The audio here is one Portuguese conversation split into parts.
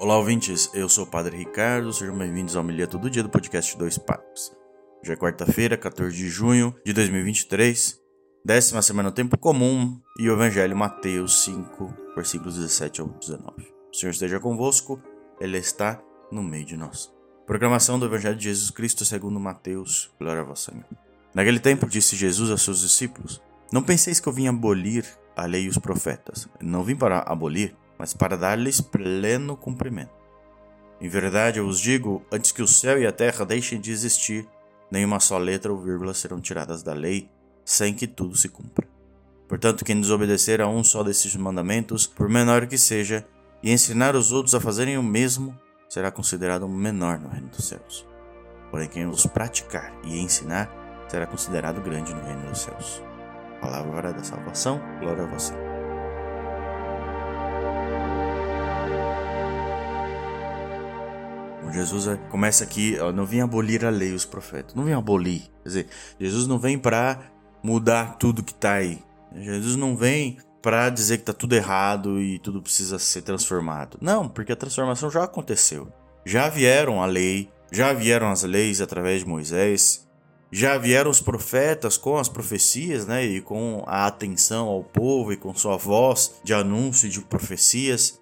Olá, ouvintes. Eu sou o Padre Ricardo. Sejam bem-vindos ao Milha Todo Dia do podcast Dois Padres. Hoje é quarta-feira, 14 de junho de 2023, décima semana no tempo comum e o Evangelho Mateus 5, versículos 17 ao 19. O Senhor esteja convosco, Ele está no meio de nós. Proclamação do Evangelho de Jesus Cristo segundo Mateus. Glória a vós, Senhor. Naquele tempo disse Jesus aos seus discípulos: Não penseis que eu vim abolir a lei e os profetas. Não vim para abolir, mas para dar-lhes pleno cumprimento. Em verdade, eu vos digo: antes que o céu e a terra deixem de existir, nenhuma só letra ou vírgula serão tiradas da lei, sem que tudo se cumpra. Portanto, quem desobedecer a um só desses mandamentos, por menor que seja, e ensinar os outros a fazerem o mesmo, será considerado menor no reino dos céus. Porém, quem os praticar e ensinar, será considerado grande no reino dos céus. Palavra da salvação, glória a você. Jesus é, começa aqui, ó, não vem abolir a lei os profetas, não vem abolir. Quer dizer, Jesus não vem para mudar tudo que está aí. Jesus não vem para dizer que está tudo errado e tudo precisa ser transformado. Não, porque a transformação já aconteceu. Já vieram a lei, já vieram as leis através de Moisés, já vieram os profetas com as profecias, né, e com a atenção ao povo e com sua voz de anúncio de profecias.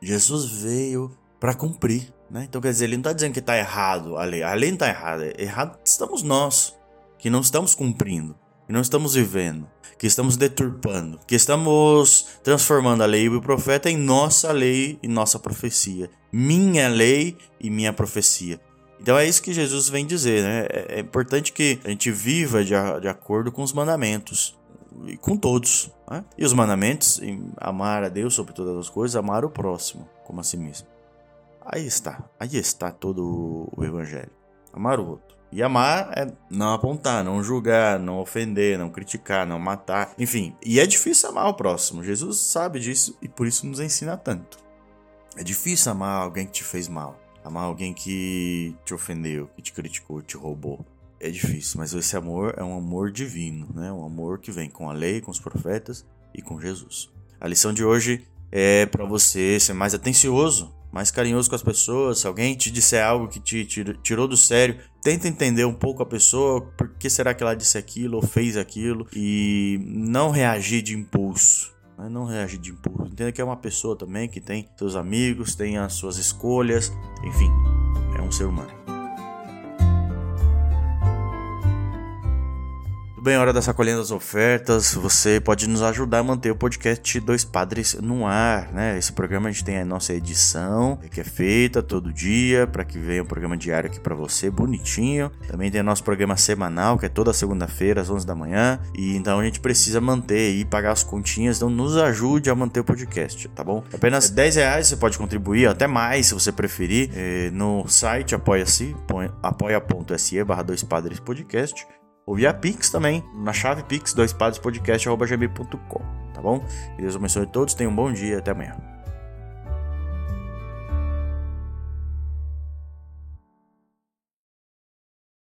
Jesus veio para cumprir. Né? Então, quer dizer, ele não está dizendo que está errado a lei. A lei não está errada. Errado estamos nós, que não estamos cumprindo, que não estamos vivendo, que estamos deturpando, que estamos transformando a lei e o profeta em nossa lei e nossa profecia. Minha lei e minha profecia. Então é isso que Jesus vem dizer, né? É, é importante que a gente viva de, a, de acordo com os mandamentos e com todos. Né? E os mandamentos, amar a Deus sobre todas as coisas, amar o próximo como a si mesmo. Aí está, aí está todo o evangelho. Amar o outro. E amar é não apontar, não julgar, não ofender, não criticar, não matar, enfim. E é difícil amar o próximo. Jesus sabe disso e por isso nos ensina tanto. É difícil amar alguém que te fez mal, amar alguém que te ofendeu, que te criticou, te roubou. É difícil, mas esse amor é um amor divino, né? Um amor que vem com a lei, com os profetas e com Jesus. A lição de hoje é para você ser mais atencioso mais carinhoso com as pessoas. Se alguém te disser algo que te tirou do sério, tenta entender um pouco a pessoa, por que será que ela disse aquilo ou fez aquilo e não reagir de impulso. Né? Não reagir de impulso. Entenda que é uma pessoa também que tem seus amigos, tem as suas escolhas, enfim, é um ser humano. Bem, hora da sacolinha das ofertas. Você pode nos ajudar a manter o podcast Dois Padres no ar, né? Esse programa a gente tem a nossa edição, que é feita todo dia, para que venha um programa diário aqui para você, bonitinho. Também tem o nosso programa semanal, que é toda segunda-feira, às 11 da manhã. E então a gente precisa manter e pagar as continhas, então nos ajude a manter o podcast, tá bom? Apenas 10 reais você pode contribuir, até mais se você preferir, eh, no site apoia-se, apoia.se barra Dois Padres Podcast ou via Pix também, na chave pix, dois tá bom? E Deus abençoe todos, tenham um bom dia, até amanhã.